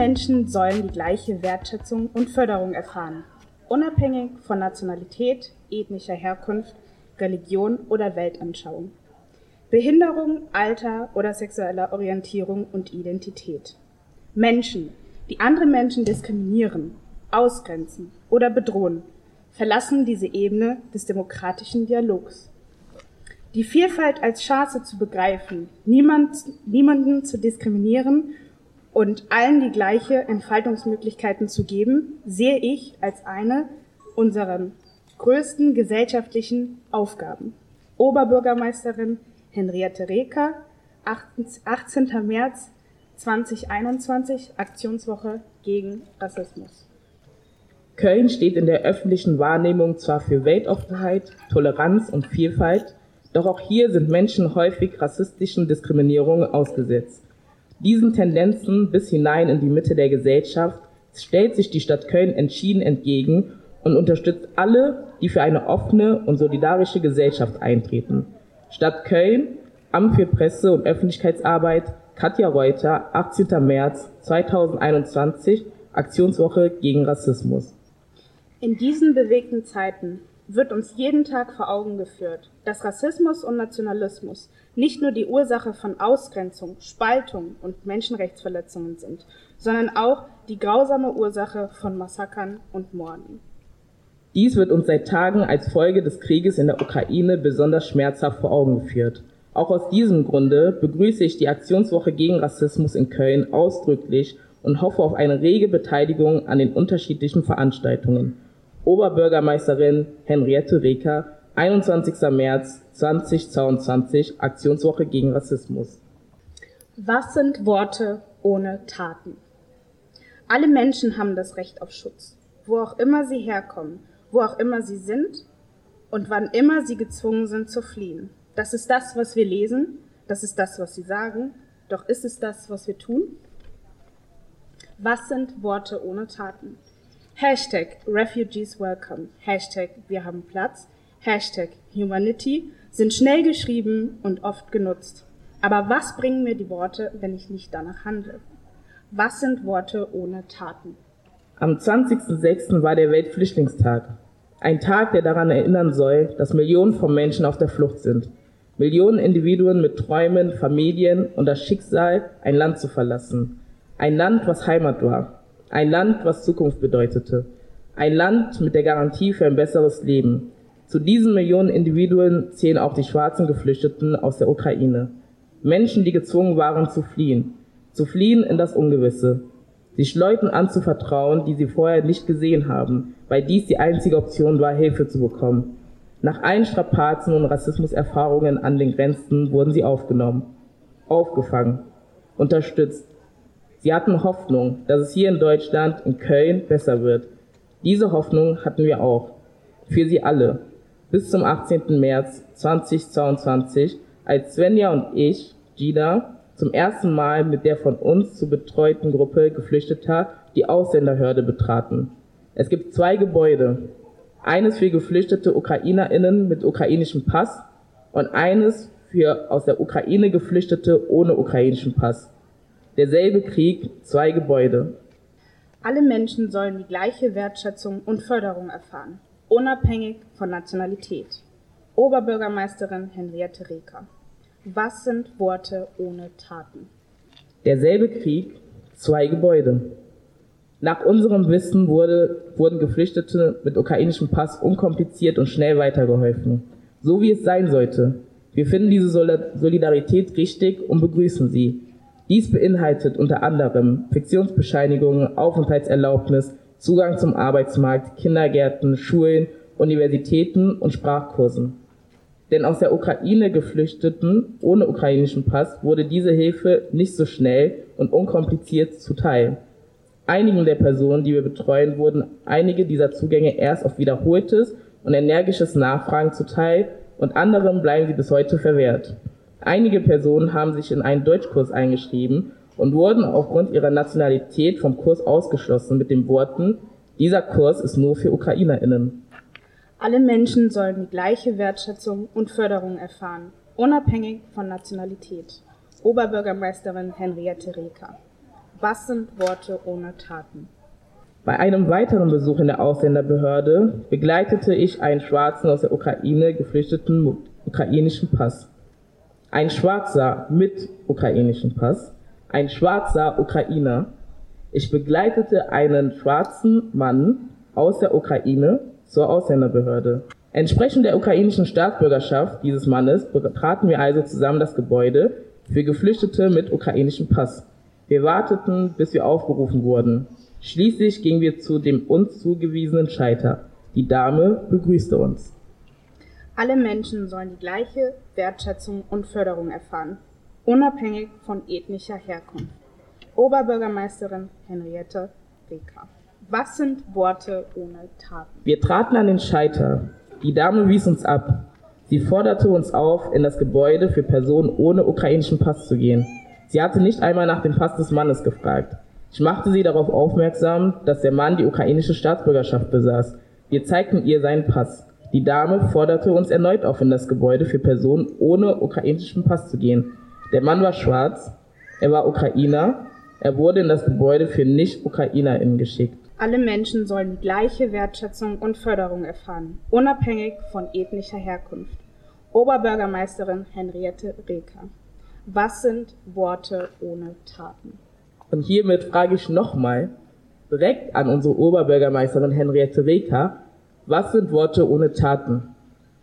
Menschen sollen die gleiche Wertschätzung und Förderung erfahren, unabhängig von Nationalität, ethnischer Herkunft, Religion oder Weltanschauung, Behinderung, Alter oder sexueller Orientierung und Identität. Menschen, die andere Menschen diskriminieren, ausgrenzen oder bedrohen, verlassen diese Ebene des demokratischen Dialogs. Die Vielfalt als Chance zu begreifen, niemand, niemanden zu diskriminieren und allen die gleiche Entfaltungsmöglichkeiten zu geben, sehe ich als eine unserer größten gesellschaftlichen Aufgaben. Oberbürgermeisterin Henriette Reker, 18. März 2021, Aktionswoche gegen Rassismus. Köln steht in der öffentlichen Wahrnehmung zwar für Weltoffenheit, Toleranz und Vielfalt, doch auch hier sind Menschen häufig rassistischen Diskriminierungen ausgesetzt. Diesen Tendenzen bis hinein in die Mitte der Gesellschaft stellt sich die Stadt Köln entschieden entgegen und unterstützt alle, die für eine offene und solidarische Gesellschaft eintreten. Stadt Köln, Amt für Presse- und Öffentlichkeitsarbeit, Katja Reuter, 18. März 2021, Aktionswoche gegen Rassismus. In diesen bewegten Zeiten wird uns jeden Tag vor Augen geführt, dass Rassismus und Nationalismus nicht nur die Ursache von Ausgrenzung, Spaltung und Menschenrechtsverletzungen sind, sondern auch die grausame Ursache von Massakern und Morden. Dies wird uns seit Tagen als Folge des Krieges in der Ukraine besonders schmerzhaft vor Augen geführt. Auch aus diesem Grunde begrüße ich die Aktionswoche gegen Rassismus in Köln ausdrücklich und hoffe auf eine rege Beteiligung an den unterschiedlichen Veranstaltungen. Oberbürgermeisterin Henriette Reker, 21. März 2022, Aktionswoche gegen Rassismus. Was sind Worte ohne Taten? Alle Menschen haben das Recht auf Schutz, wo auch immer sie herkommen, wo auch immer sie sind und wann immer sie gezwungen sind zu fliehen. Das ist das, was wir lesen, das ist das, was sie sagen, doch ist es das, was wir tun? Was sind Worte ohne Taten? Hashtag Refugees Welcome, Hashtag Wir haben Platz, Hashtag Humanity sind schnell geschrieben und oft genutzt. Aber was bringen mir die Worte, wenn ich nicht danach handle? Was sind Worte ohne Taten? Am 20.06. war der Weltflüchtlingstag. Ein Tag, der daran erinnern soll, dass Millionen von Menschen auf der Flucht sind. Millionen Individuen mit Träumen, Familien und das Schicksal, ein Land zu verlassen. Ein Land, was Heimat war. Ein Land, was Zukunft bedeutete. Ein Land mit der Garantie für ein besseres Leben. Zu diesen Millionen Individuen zählen auch die schwarzen Geflüchteten aus der Ukraine. Menschen, die gezwungen waren zu fliehen. Zu fliehen in das Ungewisse. Sich Leuten anzuvertrauen, die sie vorher nicht gesehen haben, weil dies die einzige Option war, Hilfe zu bekommen. Nach allen Strapazen und Rassismuserfahrungen an den Grenzen wurden sie aufgenommen, aufgefangen, unterstützt. Sie hatten Hoffnung, dass es hier in Deutschland, in Köln, besser wird. Diese Hoffnung hatten wir auch. Für sie alle. Bis zum 18. März 2022, als Svenja und ich, Gina, zum ersten Mal mit der von uns zu betreuten Gruppe Geflüchteter die Ausländerhörde betraten. Es gibt zwei Gebäude, eines für geflüchtete UkrainerInnen mit ukrainischem Pass und eines für aus der Ukraine Geflüchtete ohne ukrainischen Pass. Derselbe Krieg, zwei Gebäude. Alle Menschen sollen die gleiche Wertschätzung und Förderung erfahren, unabhängig von Nationalität. Oberbürgermeisterin Henriette Reker. Was sind Worte ohne Taten? Derselbe Krieg, zwei Gebäude. Nach unserem Wissen wurde, wurden Geflüchtete mit ukrainischem Pass unkompliziert und schnell weitergeholfen. So wie es sein sollte. Wir finden diese Solidarität richtig und begrüßen sie. Dies beinhaltet unter anderem Fiktionsbescheinigungen, Aufenthaltserlaubnis, Zugang zum Arbeitsmarkt, Kindergärten, Schulen, Universitäten und Sprachkursen. Denn aus der Ukraine Geflüchteten ohne ukrainischen Pass wurde diese Hilfe nicht so schnell und unkompliziert zuteil. Einigen der Personen, die wir betreuen, wurden einige dieser Zugänge erst auf wiederholtes und energisches Nachfragen zuteil und anderen bleiben sie bis heute verwehrt. Einige Personen haben sich in einen Deutschkurs eingeschrieben und wurden aufgrund ihrer Nationalität vom Kurs ausgeschlossen mit den Worten, dieser Kurs ist nur für UkrainerInnen. Alle Menschen sollen die gleiche Wertschätzung und Förderung erfahren, unabhängig von Nationalität. Oberbürgermeisterin Henriette Reker. Was sind Worte ohne Taten? Bei einem weiteren Besuch in der Ausländerbehörde begleitete ich einen Schwarzen aus der Ukraine geflüchteten ukrainischen Pass. Ein Schwarzer mit ukrainischem Pass. Ein schwarzer Ukrainer. Ich begleitete einen schwarzen Mann aus der Ukraine zur Ausländerbehörde. Entsprechend der ukrainischen Staatsbürgerschaft dieses Mannes betraten wir also zusammen das Gebäude für Geflüchtete mit ukrainischem Pass. Wir warteten, bis wir aufgerufen wurden. Schließlich gingen wir zu dem uns zugewiesenen Scheiter. Die Dame begrüßte uns. Alle Menschen sollen die gleiche Wertschätzung und Förderung erfahren, unabhängig von ethnischer Herkunft. Oberbürgermeisterin Henriette Reker. Was sind Worte ohne Taten? Wir traten an den Scheiter. Die Dame wies uns ab. Sie forderte uns auf, in das Gebäude für Personen ohne ukrainischen Pass zu gehen. Sie hatte nicht einmal nach dem Pass des Mannes gefragt. Ich machte sie darauf aufmerksam, dass der Mann die ukrainische Staatsbürgerschaft besaß. Wir zeigten ihr seinen Pass. Die Dame forderte uns erneut auf, in das Gebäude für Personen ohne ukrainischen Pass zu gehen. Der Mann war schwarz, er war Ukrainer, er wurde in das Gebäude für Nicht-UkrainerInnen geschickt. Alle Menschen sollen die gleiche Wertschätzung und Förderung erfahren, unabhängig von ethnischer Herkunft. Oberbürgermeisterin Henriette Reker. Was sind Worte ohne Taten? Und hiermit frage ich nochmal direkt an unsere Oberbürgermeisterin Henriette Reker, was sind Worte ohne Taten?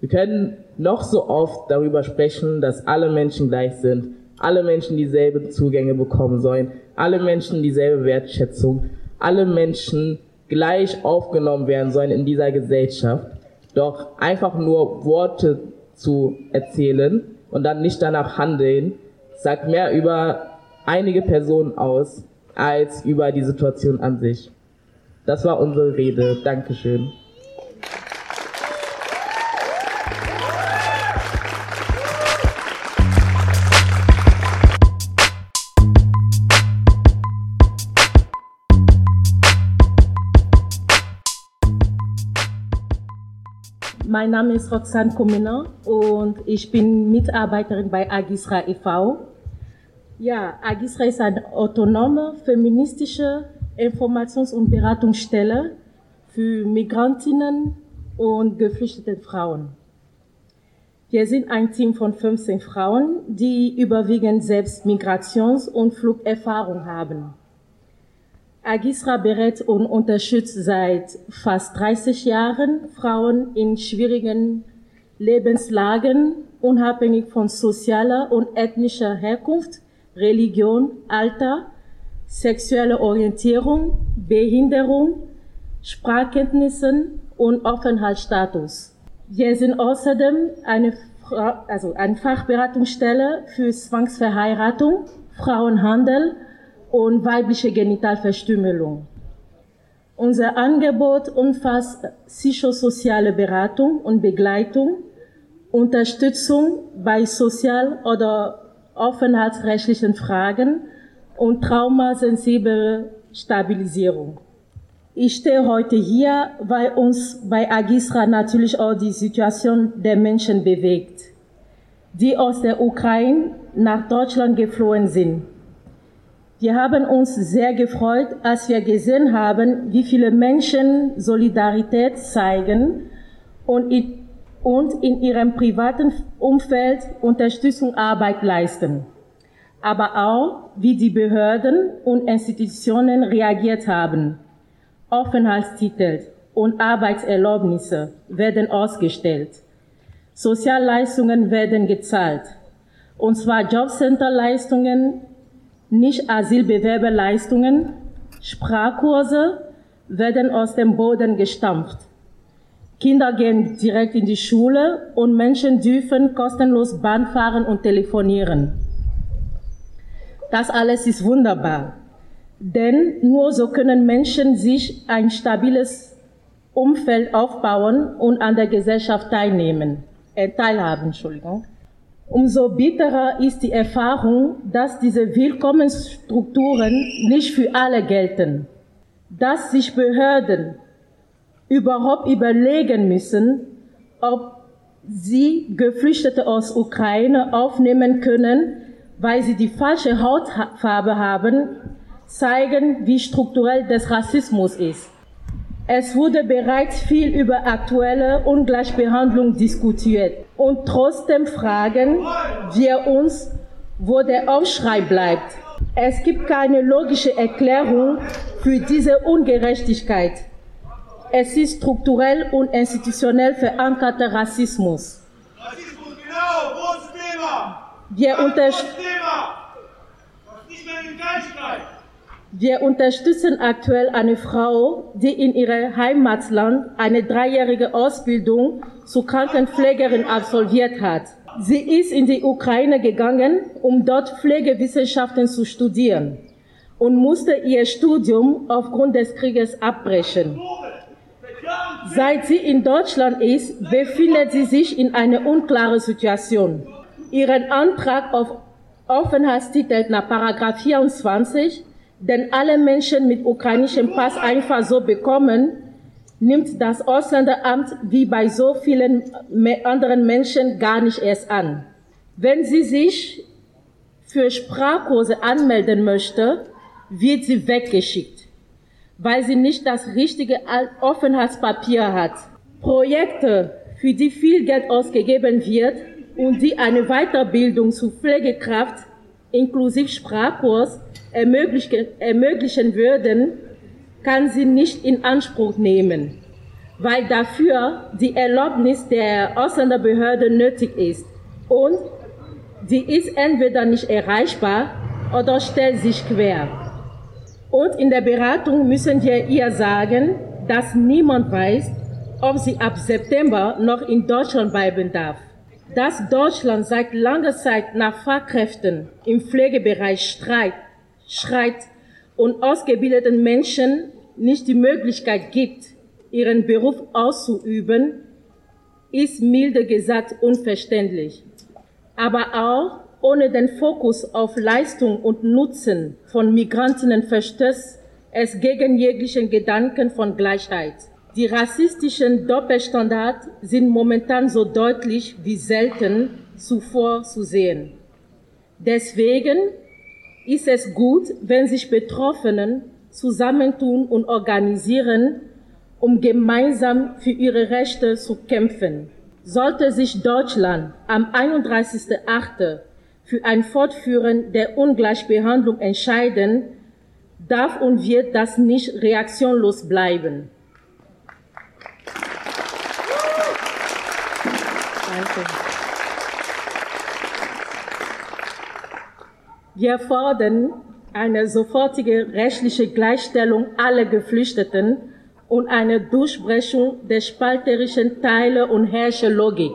Wir können noch so oft darüber sprechen, dass alle Menschen gleich sind, alle Menschen dieselben Zugänge bekommen sollen, alle Menschen dieselbe Wertschätzung alle Menschen gleich aufgenommen werden sollen in dieser Gesellschaft. Doch einfach nur Worte zu erzählen und dann nicht danach handeln, sagt mehr über einige Personen aus als über die Situation an sich. Das war unsere Rede. Dankeschön. Mein Name ist Roxanne Komina und ich bin Mitarbeiterin bei Agisra e.V. Ja, Agisra ist eine autonome feministische Informations- und Beratungsstelle für Migrantinnen und geflüchtete Frauen. Wir sind ein Team von 15 Frauen, die überwiegend selbst Migrations- und Flugerfahrung haben. Agisra berät und unterstützt seit fast 30 Jahren Frauen in schwierigen Lebenslagen, unabhängig von sozialer und ethnischer Herkunft, Religion, Alter, sexuelle Orientierung, Behinderung, Sprachkenntnissen und Aufenthaltsstatus. Wir sind außerdem eine, also eine Fachberatungsstelle für Zwangsverheiratung, Frauenhandel und weibliche Genitalverstümmelung. Unser Angebot umfasst psychosoziale Beratung und Begleitung, Unterstützung bei sozial- oder aufenthaltsrechtlichen Fragen und traumasensible Stabilisierung. Ich stehe heute hier, weil uns bei Agisra natürlich auch die Situation der Menschen bewegt, die aus der Ukraine nach Deutschland geflohen sind. Wir haben uns sehr gefreut, als wir gesehen haben, wie viele Menschen Solidarität zeigen und in, ihrem privaten Umfeld Unterstützung Arbeit leisten. Aber auch, wie die Behörden und Institutionen reagiert haben. Aufenthaltstitel und Arbeitserlaubnisse werden ausgestellt. Sozialleistungen werden gezahlt. Und zwar Jobcenterleistungen nicht-Asylbewerberleistungen, Sprachkurse werden aus dem Boden gestampft. Kinder gehen direkt in die Schule und Menschen dürfen kostenlos Bahn fahren und telefonieren. Das alles ist wunderbar, denn nur so können Menschen sich ein stabiles Umfeld aufbauen und an der Gesellschaft teilnehmen, äh, teilhaben, Entschuldigung. Umso bitterer ist die Erfahrung, dass diese Willkommensstrukturen nicht für alle gelten, dass sich Behörden überhaupt überlegen müssen, ob sie Geflüchtete aus Ukraine aufnehmen können, weil sie die falsche Hautfarbe haben, zeigen, wie strukturell der Rassismus ist. Es wurde bereits viel über aktuelle Ungleichbehandlung diskutiert. Und trotzdem fragen wir uns, wo der Aufschrei bleibt. Es gibt keine logische Erklärung für diese Ungerechtigkeit. Es ist strukturell und institutionell verankerter Rassismus. Rassismus, genau, großes Thema. Wir, unter wir unterstützen aktuell eine Frau, die in ihrem Heimatland eine dreijährige Ausbildung zur Krankenpflegerin absolviert hat. Sie ist in die Ukraine gegangen, um dort Pflegewissenschaften zu studieren und musste ihr Studium aufgrund des Krieges abbrechen. Seit sie in Deutschland ist, befindet sie sich in einer unklaren Situation. Ihren Antrag auf Aufenthaltstitel nach Paragraph 24, den alle Menschen mit ukrainischem Pass einfach so bekommen, nimmt das Ausländeramt wie bei so vielen anderen Menschen gar nicht erst an. Wenn sie sich für Sprachkurse anmelden möchte, wird sie weggeschickt weil sie nicht das richtige Aufenthaltspapier hat. Projekte, für die viel Geld ausgegeben wird und die eine Weiterbildung zur Pflegekraft inklusive Sprachkurs ermöglichen, würden, kann sie nicht in Anspruch nehmen, weil dafür die Erlaubnis der Ausländerbehörde nötig ist und die ist entweder nicht erreichbar oder stellt sich quer. Und in der Beratung müssen wir ihr sagen, dass niemand weiß, ob sie ab September noch in Deutschland bleiben darf. Dass Deutschland seit langer Zeit nach Fachkräften im Pflegebereich streit, schreit und ausgebildeten Menschen nicht die Möglichkeit gibt, ihren Beruf auszuüben, ist milde gesagt unverständlich. Aber auch ohne den Fokus auf Leistung und Nutzen von Migrantinnen verstößt es gegen jeglichen Gedanken von Gleichheit. Die rassistischen Doppelstandards sind momentan so deutlich wie selten zuvor zu sehen. Deswegen ist es gut, wenn sich Betroffenen zusammentun und organisieren, um gemeinsam für ihre Rechte zu kämpfen. Sollte sich Deutschland am 31.08. für ein Fortführen der Ungleichbehandlung entscheiden, darf und wird das nicht reaktionlos bleiben. Danke. Wir fordern eine sofortige rechtliche Gleichstellung aller Geflüchteten und eine Durchbrechung der spalterischen Teile- und Herrscherlogik.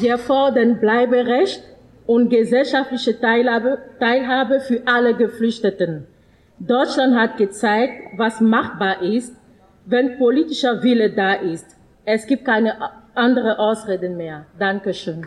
Wir fordern Bleiberecht und gesellschaftliche Teilhabe, Teilhabe für alle Geflüchteten. Deutschland hat gezeigt, was machbar ist, wenn politischer Wille da ist. Es gibt keine andere Ausreden mehr. Dankeschön.